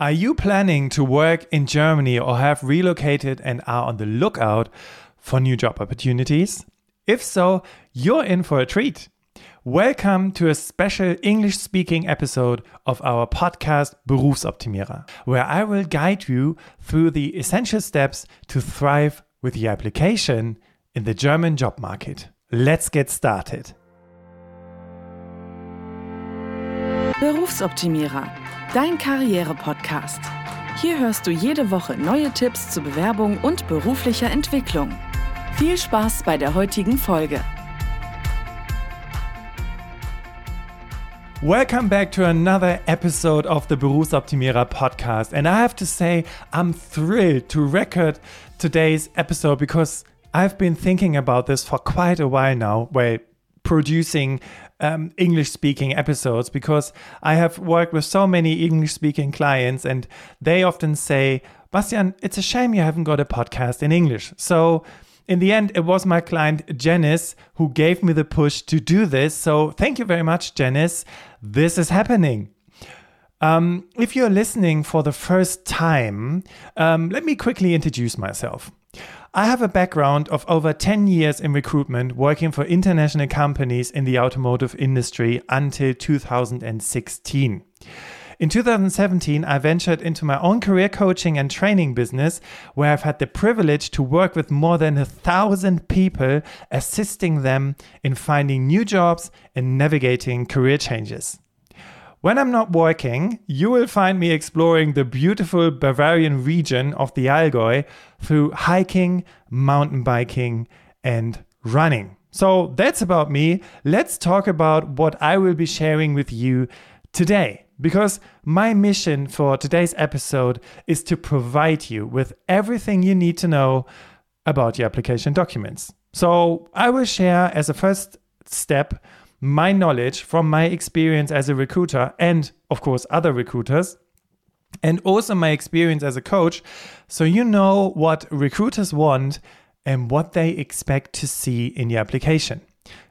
Are you planning to work in Germany or have relocated and are on the lookout for new job opportunities? If so, you're in for a treat. Welcome to a special English speaking episode of our podcast Berufsoptimierer, where I will guide you through the essential steps to thrive with your application in the German job market. Let's get started. Berufsoptimierer dein Karriere-Podcast. Hier hörst du jede Woche neue Tipps zur Bewerbung und beruflicher Entwicklung. Viel Spaß bei der heutigen Folge. Welcome back to another episode of the Berufsoptimierer podcast. And I have to say, I'm thrilled to record today's episode because I've been thinking about this for quite a while now. Well, producing um, English speaking episodes because I have worked with so many English speaking clients and they often say, Bastian, it's a shame you haven't got a podcast in English. So, in the end, it was my client Janice who gave me the push to do this. So, thank you very much, Janice. This is happening. Um, if you're listening for the first time, um, let me quickly introduce myself. I have a background of over 10 years in recruitment, working for international companies in the automotive industry until 2016. In 2017, I ventured into my own career coaching and training business, where I've had the privilege to work with more than a thousand people, assisting them in finding new jobs and navigating career changes. When I'm not working, you will find me exploring the beautiful Bavarian region of the Allgäu through hiking, mountain biking, and running. So that's about me. Let's talk about what I will be sharing with you today. Because my mission for today's episode is to provide you with everything you need to know about your application documents. So I will share as a first step my knowledge from my experience as a recruiter and, of course, other recruiters, and also my experience as a coach. So you know what recruiters want and what they expect to see in your application.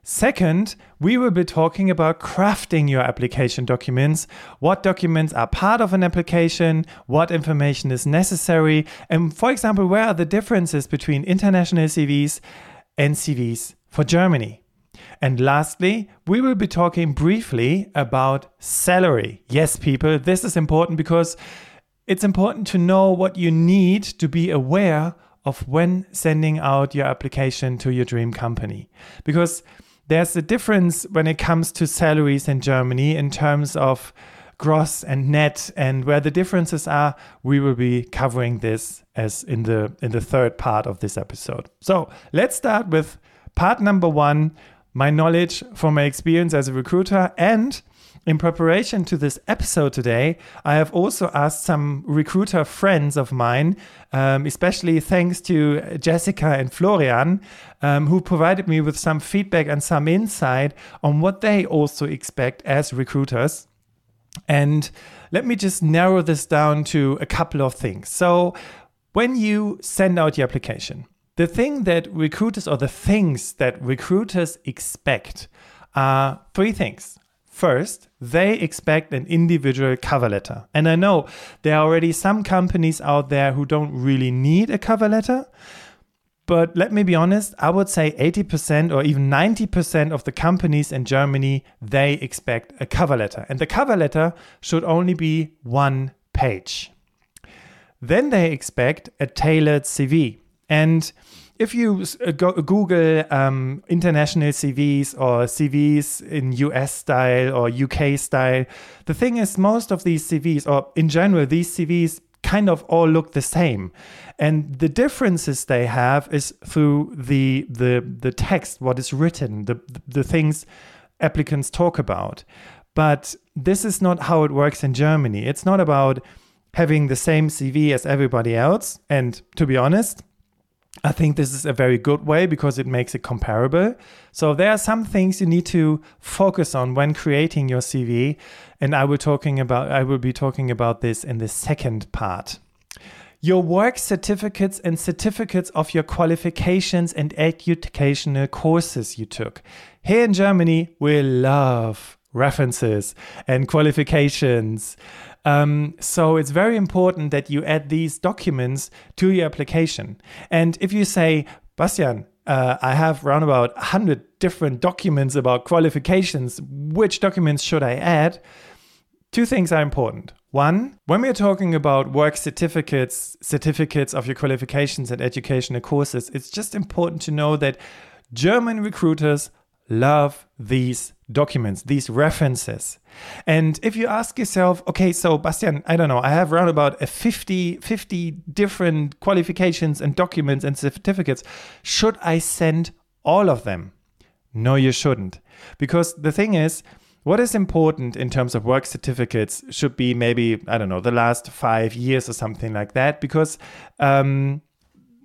Second, we will be talking about crafting your application documents, what documents are part of an application, what information is necessary, and for example, where are the differences between international CVs and CVs for Germany. And lastly, we will be talking briefly about salary. Yes, people, this is important because it's important to know what you need to be aware of when sending out your application to your dream company. Because there's a difference when it comes to salaries in Germany in terms of gross and net and where the differences are we will be covering this as in the in the third part of this episode so let's start with part number 1 my knowledge from my experience as a recruiter. And in preparation to this episode today, I have also asked some recruiter friends of mine, um, especially thanks to Jessica and Florian, um, who provided me with some feedback and some insight on what they also expect as recruiters. And let me just narrow this down to a couple of things. So, when you send out your application, the thing that recruiters or the things that recruiters expect are three things. First, they expect an individual cover letter. And I know there are already some companies out there who don't really need a cover letter. But let me be honest, I would say 80% or even 90% of the companies in Germany, they expect a cover letter. And the cover letter should only be one page. Then they expect a tailored CV. And if you uh, go, Google um, international CVs or CVs in US style or UK style, the thing is, most of these CVs, or in general, these CVs kind of all look the same. And the differences they have is through the the the text, what is written, the the things applicants talk about. But this is not how it works in Germany. It's not about having the same CV as everybody else. And to be honest, I think this is a very good way because it makes it comparable. So there are some things you need to focus on when creating your CV, and I will talking about I will be talking about this in the second part. Your work certificates and certificates of your qualifications and educational courses you took. Here in Germany, we love references and qualifications. Um, so it's very important that you add these documents to your application. And if you say, Bastian, uh, I have around about 100 different documents about qualifications, which documents should I add? Two things are important. One, when we're talking about work certificates, certificates of your qualifications and educational courses, it's just important to know that German recruiters love these documents, these references. And if you ask yourself, okay, so Bastian, I don't know, I have around about a 50, 50 different qualifications and documents and certificates. Should I send all of them? No, you shouldn't. Because the thing is, what is important in terms of work certificates should be maybe, I don't know, the last five years or something like that. Because um,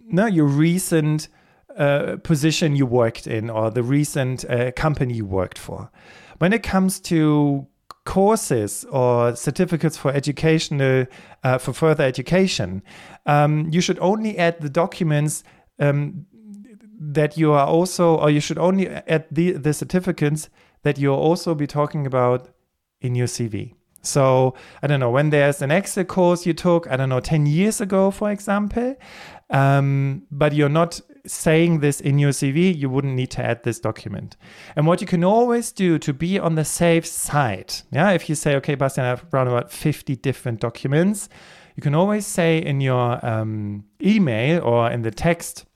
no, your recent uh, position you worked in or the recent uh, company you worked for. When it comes to courses or certificates for educational uh, for further education, um, you should only add the documents um, that you are also, or you should only add the, the certificates that you'll also be talking about in your CV. So I don't know when there's an Excel course you took, I don't know, 10 years ago, for example, um, but you're not saying this in your CV, you wouldn't need to add this document. And what you can always do to be on the safe side, yeah, if you say, okay, Bastian, I have around about 50 different documents, you can always say in your um, email or in the text,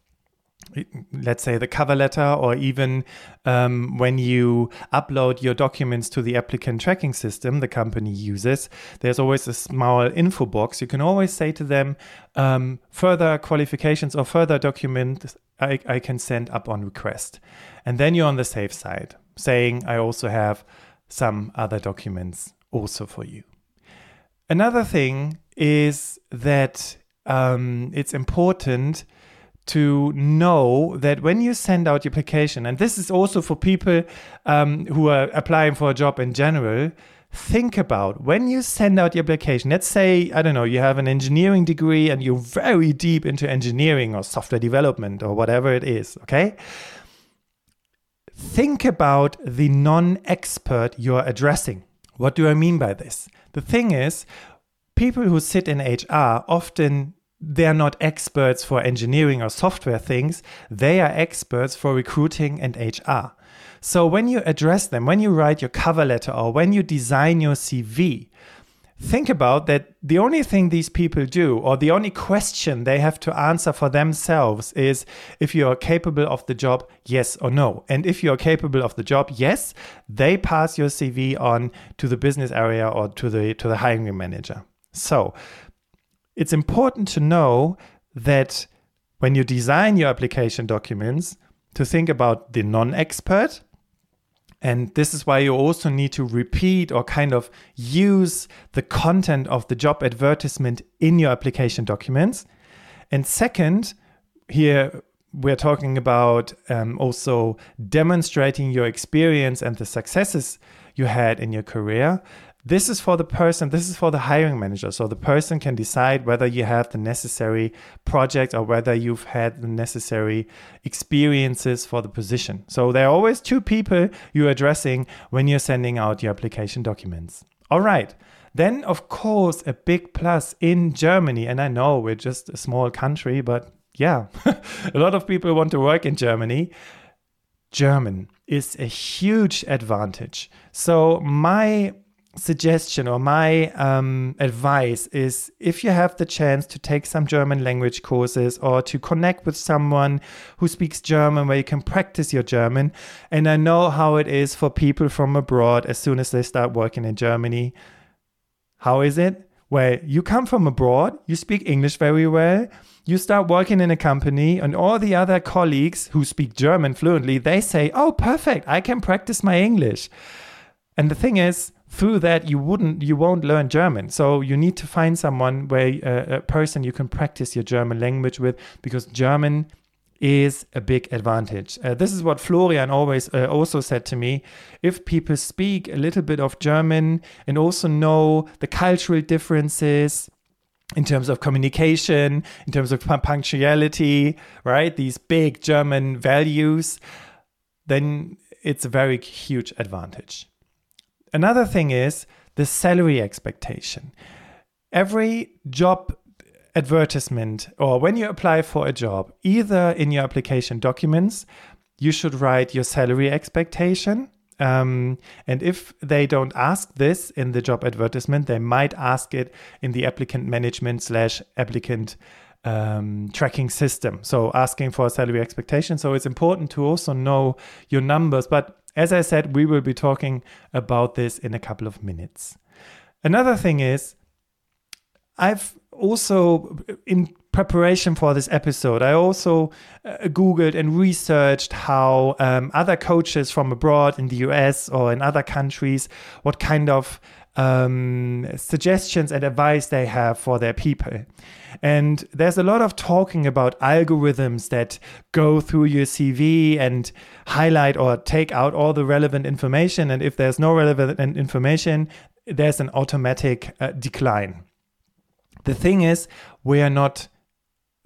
let's say the cover letter or even um, when you upload your documents to the applicant tracking system the company uses there's always a small info box. You can always say to them um, further qualifications or further documents I, I can send up on request. And then you're on the safe side saying i also have some other documents also for you. Another thing is that um, it's important to know that when you send out your application, and this is also for people um, who are applying for a job in general, think about when you send out your application. Let's say, I don't know, you have an engineering degree and you're very deep into engineering or software development or whatever it is, okay? Think about the non expert you're addressing. What do I mean by this? The thing is, people who sit in HR often they're not experts for engineering or software things, they are experts for recruiting and HR. So when you address them, when you write your cover letter or when you design your CV, think about that the only thing these people do or the only question they have to answer for themselves is if you are capable of the job yes or no. And if you are capable of the job yes they pass your cv on to the business area or to the to the hiring manager. So it's important to know that when you design your application documents, to think about the non expert. And this is why you also need to repeat or kind of use the content of the job advertisement in your application documents. And second, here we're talking about um, also demonstrating your experience and the successes you had in your career. This is for the person, this is for the hiring manager. So the person can decide whether you have the necessary project or whether you've had the necessary experiences for the position. So there are always two people you're addressing when you're sending out your application documents. All right. Then, of course, a big plus in Germany, and I know we're just a small country, but yeah, a lot of people want to work in Germany. German is a huge advantage. So, my suggestion or my um, advice is if you have the chance to take some German language courses or to connect with someone who speaks German where you can practice your German. And I know how it is for people from abroad as soon as they start working in Germany. How is it? Well, you come from abroad, you speak English very well, you start working in a company, and all the other colleagues who speak German fluently, they say, Oh, perfect, I can practice my English. And the thing is, through that you wouldn't you won't learn german. So you need to find someone where uh, a person you can practice your german language with because german is a big advantage. Uh, this is what florian always uh, also said to me. If people speak a little bit of german and also know the cultural differences in terms of communication in terms of punctuality right these big german values then it's a very huge advantage another thing is the salary expectation. Every job advertisement or when you apply for a job, either in your application documents, you should write your salary expectation. Um, and if they don't ask this in the job advertisement, they might ask it in the applicant management slash applicant um, tracking system. So asking for a salary expectation. So it's important to also know your numbers. But as I said, we will be talking about this in a couple of minutes. Another thing is, I've also, in preparation for this episode, I also uh, Googled and researched how um, other coaches from abroad in the US or in other countries, what kind of um, suggestions and advice they have for their people. And there's a lot of talking about algorithms that go through your CV and highlight or take out all the relevant information. And if there's no relevant information, there's an automatic uh, decline. The thing is, we are not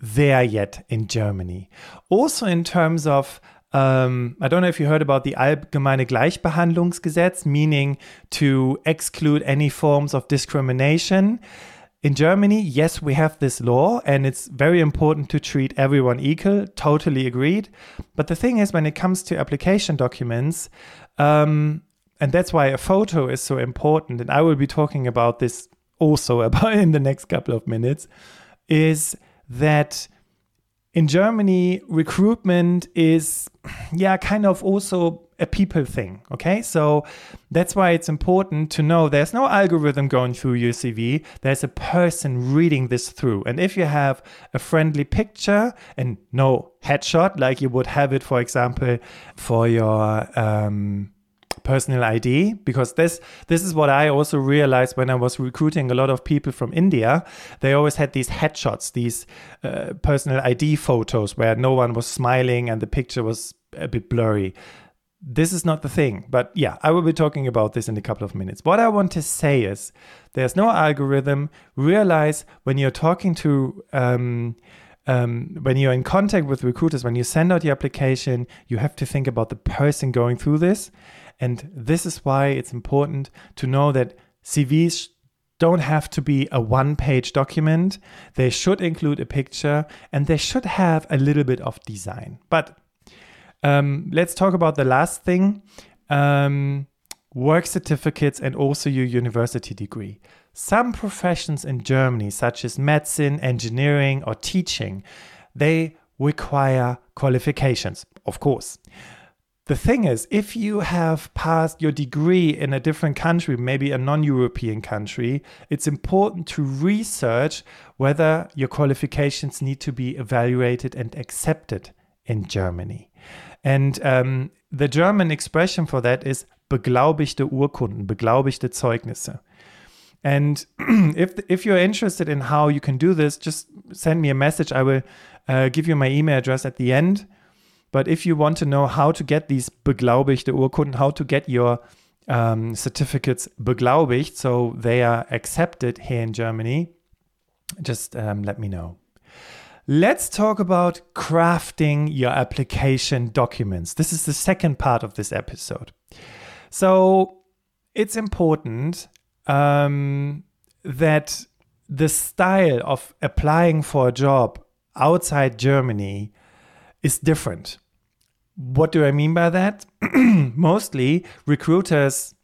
there yet in Germany. Also, in terms of um, I don't know if you heard about the Allgemeine Gleichbehandlungsgesetz, meaning to exclude any forms of discrimination. In Germany, yes, we have this law, and it's very important to treat everyone equal. Totally agreed. But the thing is, when it comes to application documents, um, and that's why a photo is so important, and I will be talking about this also about in the next couple of minutes, is that in Germany, recruitment is, yeah, kind of also a people thing. Okay. So that's why it's important to know there's no algorithm going through your CV. There's a person reading this through. And if you have a friendly picture and no headshot, like you would have it, for example, for your, um, personal ID because this this is what I also realized when I was recruiting a lot of people from India. They always had these headshots, these uh, personal ID photos where no one was smiling and the picture was a bit blurry. This is not the thing, but yeah, I will be talking about this in a couple of minutes. What I want to say is there's no algorithm. Realize when you're talking to um, um, when you're in contact with recruiters, when you send out your application, you have to think about the person going through this and this is why it's important to know that CVs don't have to be a one page document. They should include a picture and they should have a little bit of design. But um, let's talk about the last thing um, work certificates and also your university degree. Some professions in Germany, such as medicine, engineering, or teaching, they require qualifications, of course. The thing is, if you have passed your degree in a different country, maybe a non European country, it's important to research whether your qualifications need to be evaluated and accepted in Germany. And um, the German expression for that is beglaubigte Urkunden, beglaubigte Zeugnisse. And if if you're interested in how you can do this, just send me a message. I will uh, give you my email address at the end. But if you want to know how to get these beglaubigte Urkunden, how to get your um, certificates beglaubigt, so they are accepted here in Germany, just um, let me know. Let's talk about crafting your application documents. This is the second part of this episode. So it's important um, that the style of applying for a job outside Germany is different. What do I mean by that? Mostly recruiters,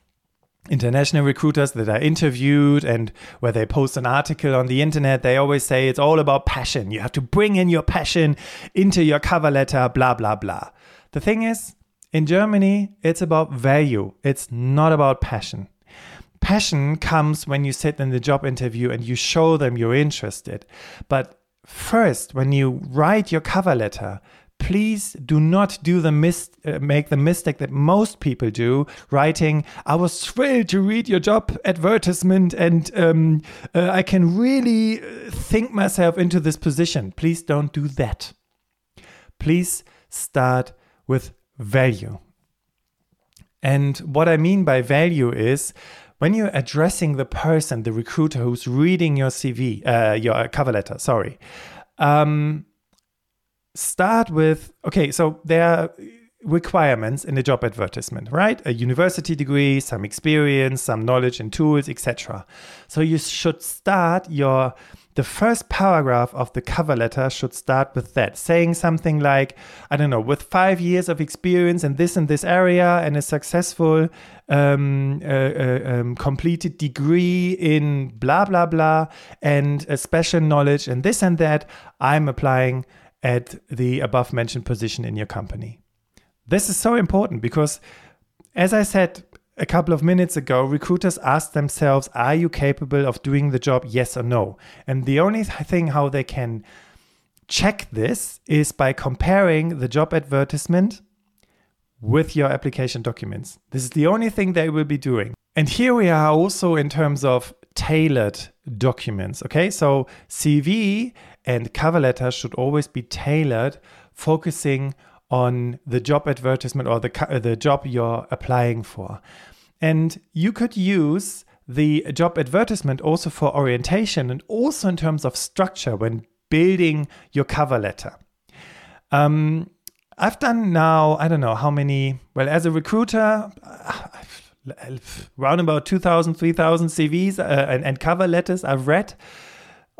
international recruiters that are interviewed and where they post an article on the internet, they always say it's all about passion. You have to bring in your passion into your cover letter, blah, blah, blah. The thing is, in Germany, it's about value, it's not about passion. Passion comes when you sit in the job interview and you show them you're interested. But first, when you write your cover letter, please do not do the mis- uh, make the mistake that most people do writing i was thrilled to read your job advertisement and um, uh, i can really uh, think myself into this position. Please don't do that. Please start with value. And what i mean by value is when you're addressing the person the recruiter who's reading your cv uh, your cover letter sorry um, start with okay, so there are requirements in a job advertisement, right? A university degree, some experience, some knowledge and tools, etc. So you should start your the first paragraph of the cover letter should start with that, saying something like, I don't know, with five years of experience in this and this area and a successful um, uh, uh, um, completed degree in blah, blah, blah, and a special knowledge and this and that, I'm applying at the above mentioned position in your company. This is so important because, as I said a couple of minutes ago, recruiters ask themselves, Are you capable of doing the job? Yes or no? And the only thing how they can check this is by comparing the job advertisement with your application documents. This is the only thing they will be doing. And here we are also in terms of tailored documents. Okay, so CV and cover letter should always be tailored, focusing on the job advertisement or the, the job you're applying for. And you could use the job advertisement also for orientation and also in terms of structure when building your cover letter. Um, I've done now, I don't know how many, well, as a recruiter, around about 2,000, 3,000 CVs uh, and, and cover letters I've read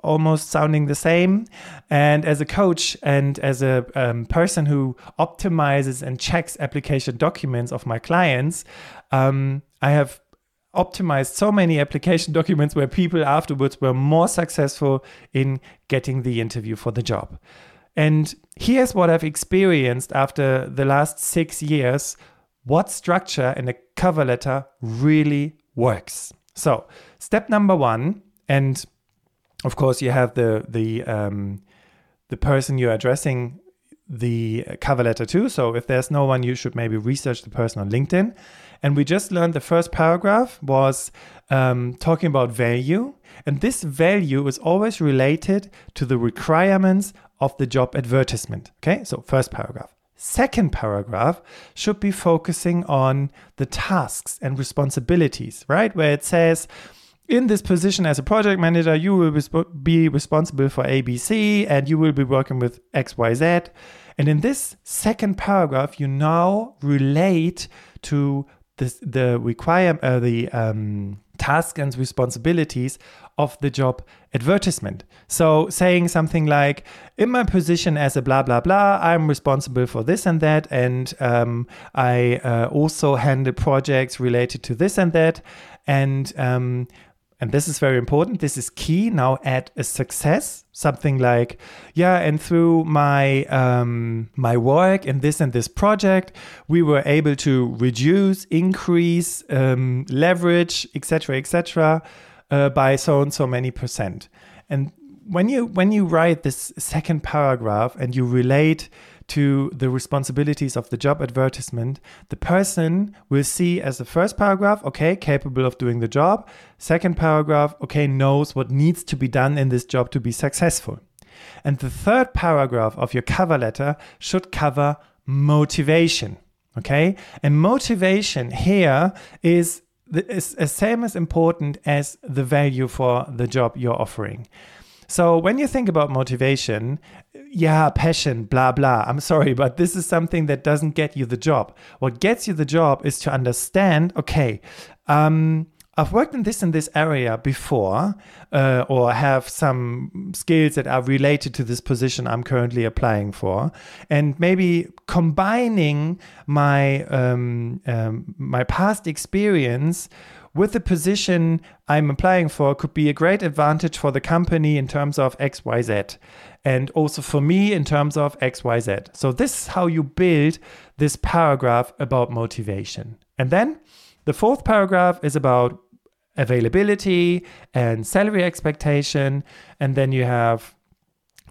almost sounding the same. And as a coach and as a um, person who optimizes and checks application documents of my clients, um, I have optimized so many application documents where people afterwards were more successful in getting the interview for the job. And here's what I've experienced after the last six years what structure in a cover letter really works. So, step number one, and of course, you have the the um, the person you're addressing the cover letter to. So if there's no one, you should maybe research the person on LinkedIn. And we just learned the first paragraph was um, talking about value. And this value is always related to the requirements of the job advertisement. Okay, so first paragraph. Second paragraph should be focusing on the tasks and responsibilities, right? Where it says, in this position as a project manager, you will be responsible for ABC and you will be working with XYZ. And in this second paragraph, you now relate to this, the require uh, the um, tasks and responsibilities of the job advertisement. So saying something like, in my position as a blah blah blah, I'm responsible for this and that, and um, I uh, also handle projects related to this and that, and um, and this is very important. This is key. Now add a success, something like, yeah, and through my um, my work in this and this project, we were able to reduce, increase, um, leverage, etc., etc., uh, by so and so many percent. And when you when you write this second paragraph and you relate to the responsibilities of the job advertisement, the person will see as the first paragraph, okay, capable of doing the job. Second paragraph, okay, knows what needs to be done in this job to be successful. And the third paragraph of your cover letter should cover motivation. Okay. And motivation here is the is same as important as the value for the job you're offering. So when you think about motivation, yeah, passion, blah, blah. I'm sorry, but this is something that doesn't get you the job. What gets you the job is to understand, okay, um, I've worked in this and this area before, uh, or have some skills that are related to this position I'm currently applying for, and maybe combining my um, um, my past experience with the position I'm applying for could be a great advantage for the company in terms of XYZ and also for me in terms of XYZ. So, this is how you build this paragraph about motivation. And then the fourth paragraph is about availability and salary expectation. And then you have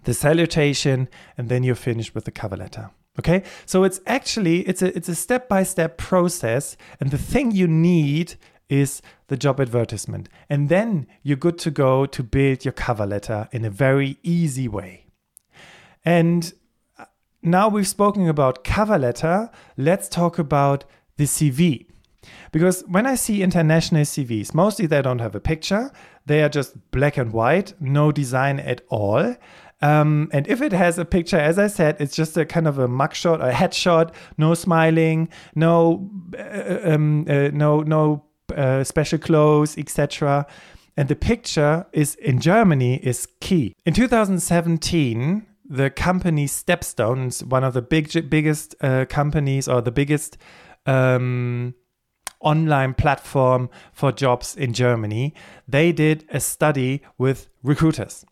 the salutation, and then you're finished with the cover letter. Okay, so it's actually it's a it's a step by step process, and the thing you need is the job advertisement. And then you're good to go to build your cover letter in a very easy way. And uh, now we've spoken about cover letter, let's talk about the CV. Because when I see international CVs, mostly they don't have a picture, they are just black and white, no design at all. Um, and if it has a picture, as I said, it's just a kind of a mugshot a headshot, no smiling, no, uh, um, uh, no, no uh, special clothes, etc. And the picture is in Germany is key. In 2017, the company Stepstone, one of the big, biggest uh, companies or the biggest um, online platform for jobs in Germany, they did a study with recruiters.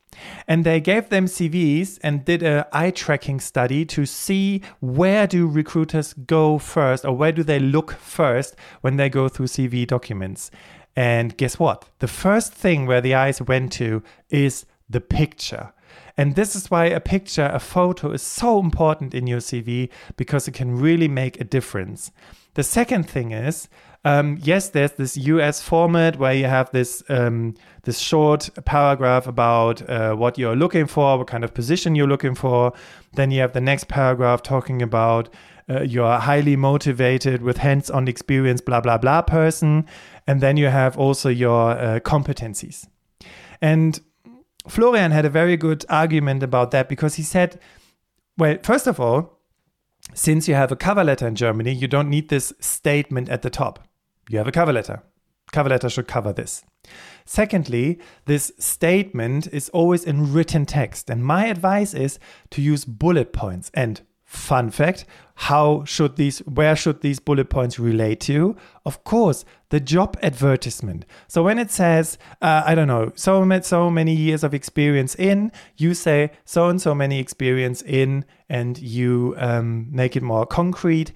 And they gave them CVs and did a eye tracking study to see where do recruiters go first or where do they look first when they go through CV documents. And guess what? The first thing where the eyes went to is the picture. And this is why a picture, a photo is so important in your CV because it can really make a difference. The second thing is, um, yes, there's this US format where you have this um, this short paragraph about uh, what you're looking for, what kind of position you're looking for. Then you have the next paragraph talking about uh, you're highly motivated with hands-on experience, blah blah blah person, and then you have also your uh, competencies. And Florian had a very good argument about that because he said, well, first of all, since you have a cover letter in Germany, you don't need this statement at the top. You have a cover letter. Cover letter should cover this. Secondly, this statement is always in written text. And my advice is to use bullet points. And Fun fact how should these where should these bullet points relate to? Of course the job advertisement. So when it says uh, i don't know so so many years of experience in you say so and so many experience in and you um, make it more concrete.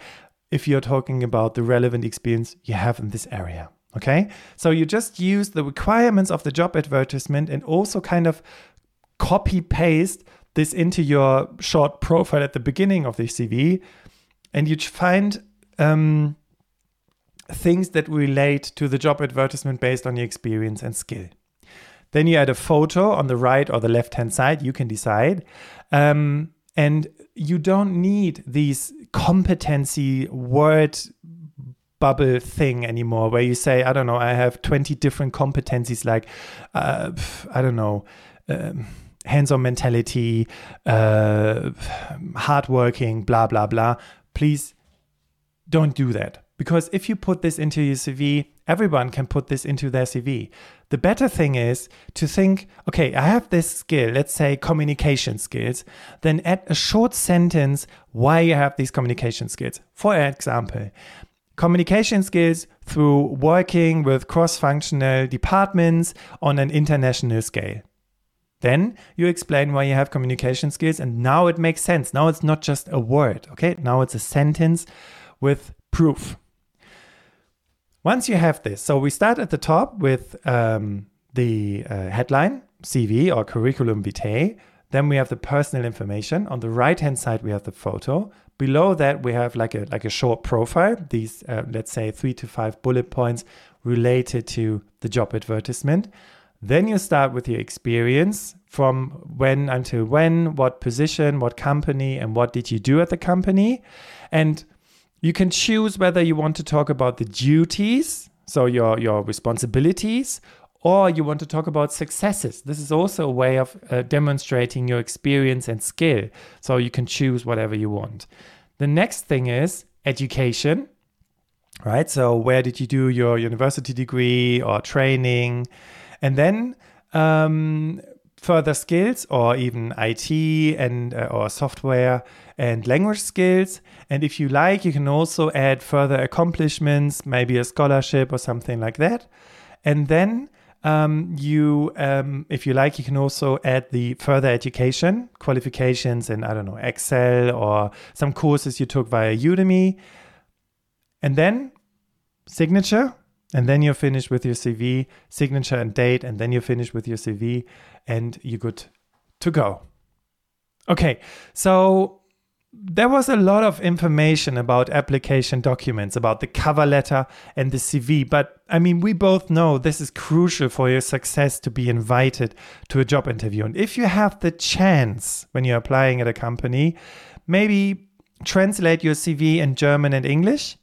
If you're talking about the relevant experience you have in this area okay? So you just use the requirements of the job advertisement and also kind of copy paste this into your short profile at the beginning of the CV, and you find um, things that relate to the job advertisement based on your experience and skill. Then you add a photo on the right or the left hand side, you can decide. Um, and you don't need these competency word bubble thing anymore where you say, I don't know, I have 20 different competencies like, uh, I don't know. Um, hands-on mentality, uh, hardworking, blah blah blah. Please don't do that because if you put this into your CV, everyone can put this into their CV. The better thing is to think, okay, I have this skill, let's say communication skills, then add a short sentence why you have these communication skills. For example, communication skills through working with cross functional departments on an international scale. Then you explain why you have communication skills, and now it makes sense. Now it's not just a word, okay? Now it's a sentence with proof. Once you have this, so we start at the top with um, the uh, headline, CV or curriculum vitae. Then we have the personal information. On the right hand side, we have the photo. Below that, we have like a like a short profile. These, uh, let's say, three to five bullet points related to the job advertisement. Then you start with your experience from when until when, what position, what company, and what did you do at the company. And you can choose whether you want to talk about the duties, so your, your responsibilities, or you want to talk about successes. This is also a way of uh, demonstrating your experience and skill. So you can choose whatever you want. The next thing is education, right? So, where did you do your university degree or training? And then um, further skills or even IT and uh, or software and language skills. And if you like, you can also add further accomplishments, maybe a scholarship or something like that. And then um, you, um, if you like, you can also add the further education qualifications in, I don't know, Excel or some courses you took via Udemy. And then signature, and then you're finished with your CV, signature and date, and then you're finished with your CV and you're good to go. Okay, so there was a lot of information about application documents, about the cover letter and the CV. But I mean, we both know this is crucial for your success to be invited to a job interview. And if you have the chance when you're applying at a company, maybe translate your CV in German and English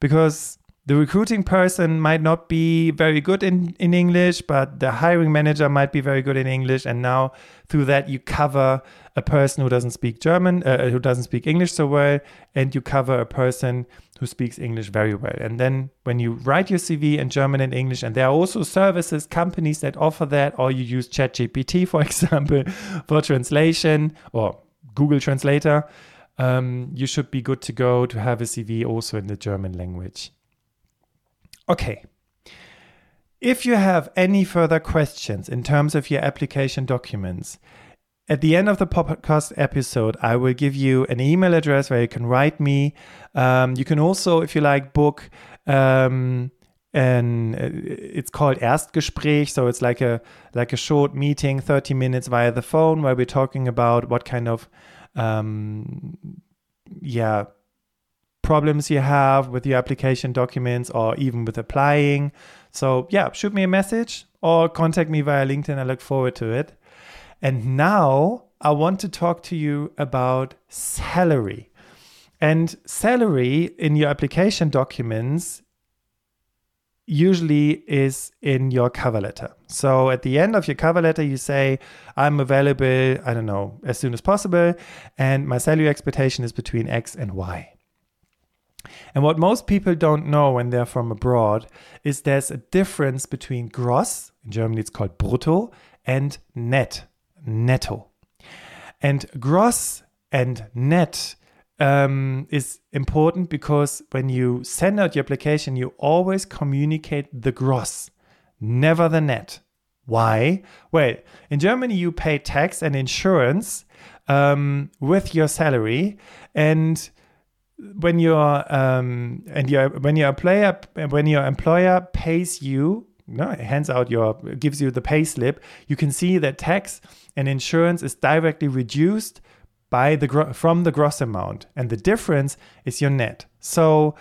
because the recruiting person might not be very good in, in English, but the hiring manager might be very good in English. And now through that, you cover a person who doesn't speak German, uh, who doesn't speak English so well, and you cover a person who speaks English very well. And then when you write your CV in German and English, and there are also services, companies that offer that, or you use ChatGPT, for example, for translation or Google Translator, um, you should be good to go to have a CV also in the German language. Okay. If you have any further questions in terms of your application documents, at the end of the podcast episode, I will give you an email address where you can write me. Um, you can also, if you like, book um, uh, it's called Erstgespräch, so it's like a like a short meeting, 30 minutes via the phone, where we're talking about what kind of um, yeah problems you have with your application documents or even with applying. So, yeah, shoot me a message or contact me via LinkedIn. I look forward to it. And now I want to talk to you about salary. And salary in your application documents usually is in your cover letter. So at the end of your cover letter, you say, I'm available, I don't know, as soon as possible, and my salary expectation is between X and Y. And what most people don't know when they're from abroad is there's a difference between gross, in Germany it's called brutto, and net, netto. And gross and net um, is important because when you send out your application, you always communicate the gross, never the net. Why? Well, in Germany, you pay tax and insurance um, with your salary, and when your um, and your when your employer when your employer pays you no, hands out your gives you the pay slip, you can see that tax and insurance is directly reduced by the from the gross amount, and the difference is your net. So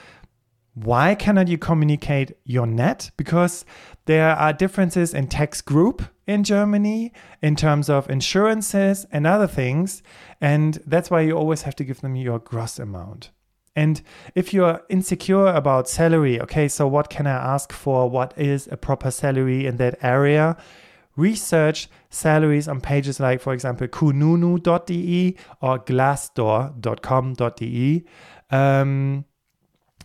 why cannot you communicate your net? Because there are differences in tax group in Germany in terms of insurances and other things, and that's why you always have to give them your gross amount. And if you're insecure about salary, okay, so what can I ask for? What is a proper salary in that area? Research salaries on pages like, for example, kununu.de or glassdoor.com.de. Um,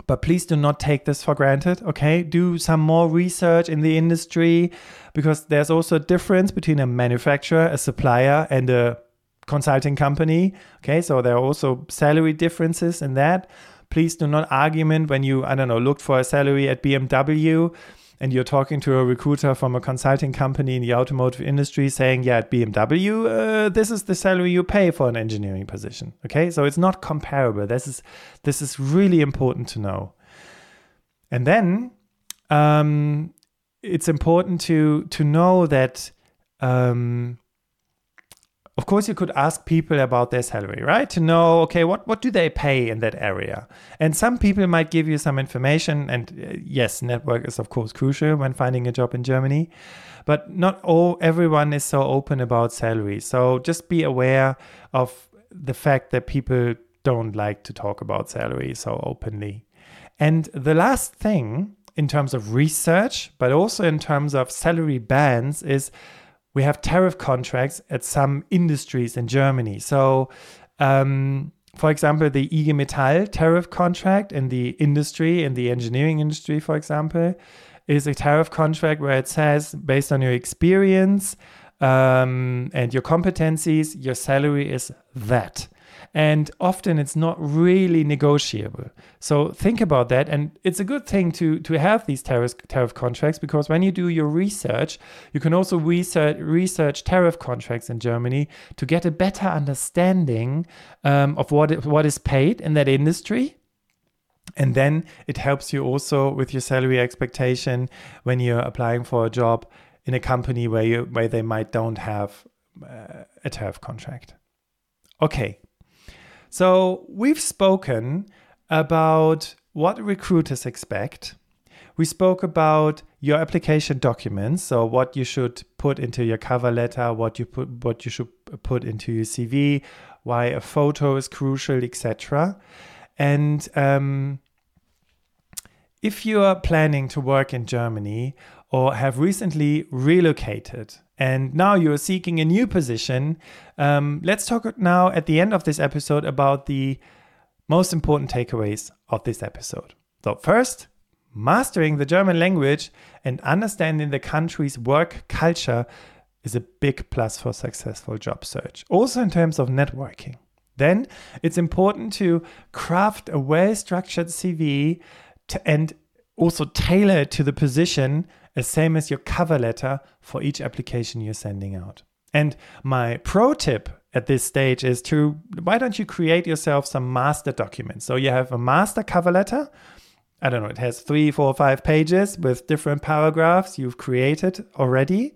but please do not take this for granted, okay? Do some more research in the industry because there's also a difference between a manufacturer, a supplier, and a consulting company. Okay, so there are also salary differences in that. Please do not argument when you, I don't know, looked for a salary at BMW and you're talking to a recruiter from a consulting company in the automotive industry saying, yeah, at BMW, uh, this is the salary you pay for an engineering position. Okay, so it's not comparable. This is this is really important to know. And then um, it's important to to know that um, of course you could ask people about their salary right? To know okay what, what do they pay in that area? And some people might give you some information and uh, yes network is of course crucial when finding a job in germany but not all everyone is so open about salary. So just be aware of the fact that people don't like to talk about salary so openly. And the last thing in terms of research but also in terms of salary bands is we have tariff contracts at some industries in Germany. So, um, for example, the IG Metall tariff contract in the industry, in the engineering industry, for example, is a tariff contract where it says, based on your experience um, and your competencies, your salary is that and often it's not really negotiable. So think about that, and it's a good thing to to have these tariff tariff contracts because when you do your research, you can also research research tariff contracts in Germany to get a better understanding um, of what what is paid in that industry. And then it helps you also with your salary expectation when you're applying for a job in a company where you where they might don't have uh, a tariff contract. Okay, so we've spoken about what recruiters expect. We spoke about your application documents, so what you should put into your cover letter, what you put what you should put into your CV, why a photo is crucial, etc. And um, if you are planning to work in Germany or have recently relocated and now you're seeking a new position, um, let's talk now at the end of this episode about the most important takeaways of this episode. So, first, mastering the German language and understanding the country's work culture is a big plus for successful job search, also in terms of networking. Then it's important to craft a well structured CV to, and also tailor it to the position, as same as your cover letter for each application you're sending out. And my pro tip at this stage is to why don't you create yourself some master documents? So you have a master cover letter. I don't know, it has three, four, five pages with different paragraphs you've created already.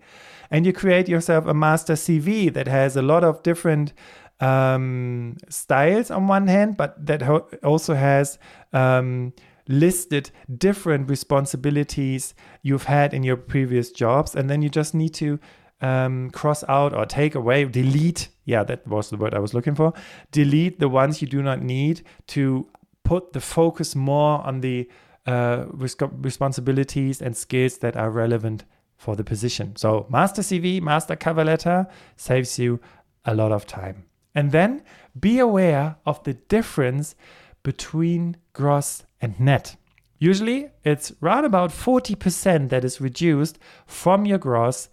And you create yourself a master CV that has a lot of different um, styles on one hand, but that ho- also has um, listed different responsibilities you've had in your previous jobs. And then you just need to um, cross out or take away, delete. Yeah, that was the word I was looking for. Delete the ones you do not need to put the focus more on the uh, responsibilities and skills that are relevant for the position. So, master CV, master cover letter saves you a lot of time. And then be aware of the difference between gross and net. Usually it's right about 40% that is reduced from your gross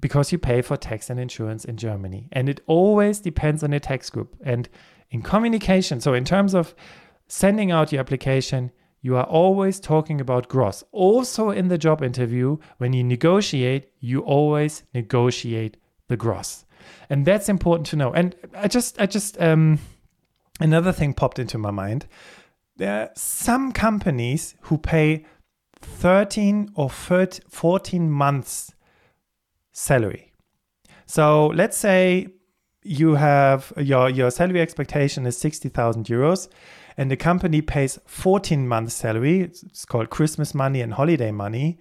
because you pay for tax and insurance in Germany. And it always depends on your tax group. And in communication, so in terms of sending out your application, you are always talking about gross. Also in the job interview, when you negotiate, you always negotiate the gross and that's important to know. And I just, I just, um, another thing popped into my mind. There are some companies who pay 13 or 13, 14 months salary. So let's say you have your your salary expectation is 60,000 euros and the company pays 14 months salary it's called christmas money and holiday money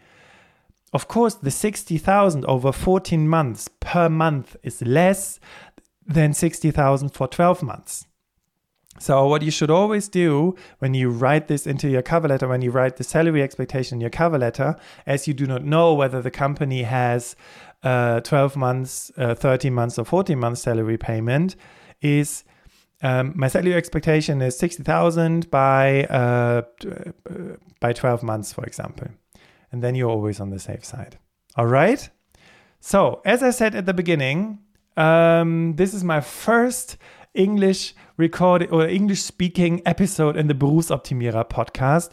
of course, the 60,000 over 14 months per month is less than 60,000 for 12 months. So, what you should always do when you write this into your cover letter, when you write the salary expectation in your cover letter, as you do not know whether the company has uh, 12 months, uh, 13 months, or 14 months salary payment, is um, my salary expectation is 60,000 by, uh, by 12 months, for example and then you're always on the safe side. All right. So, as I said at the beginning, um, this is my first English recorded or English speaking episode in the Berufsoptimierer podcast.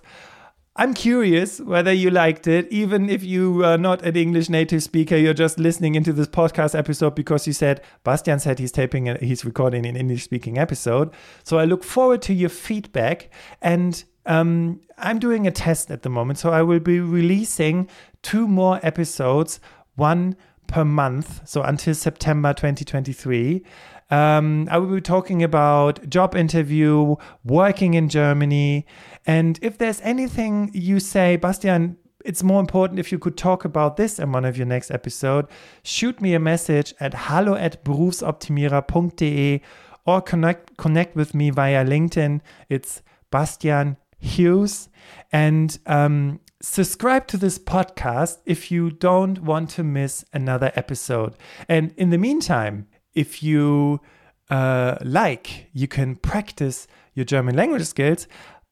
I'm curious whether you liked it, even if you are not an English native speaker, you're just listening into this podcast episode because you said Bastian said he's taping and he's recording an English speaking episode. So I look forward to your feedback and um, I'm doing a test at the moment, so I will be releasing two more episodes, one per month, so until September 2023. Um, I will be talking about job interview, working in Germany, and if there's anything you say, Bastian, it's more important if you could talk about this in one of your next episode. Shoot me a message at hallo at berufsoptimierer.de or connect connect with me via LinkedIn. It's Bastian Hughes. And um, subscribe to this podcast if you don't want to miss another episode. And in the meantime, if you uh, like, you can practice your German language skills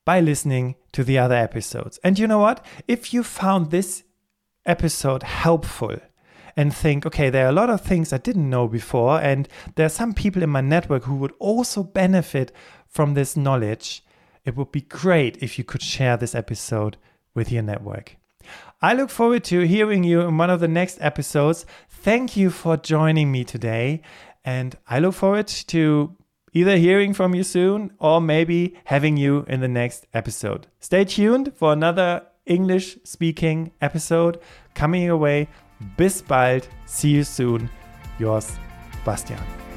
by listening to the other episodes. And you know what? If you found this episode helpful, and think, okay, there are a lot of things I didn't know before, and there are some people in my network who would also benefit from this knowledge it would be great if you could share this episode with your network. I look forward to hearing you in one of the next episodes. Thank you for joining me today. And I look forward to either hearing from you soon or maybe having you in the next episode. Stay tuned for another English speaking episode coming your way. Bis bald. See you soon. Yours, Bastian.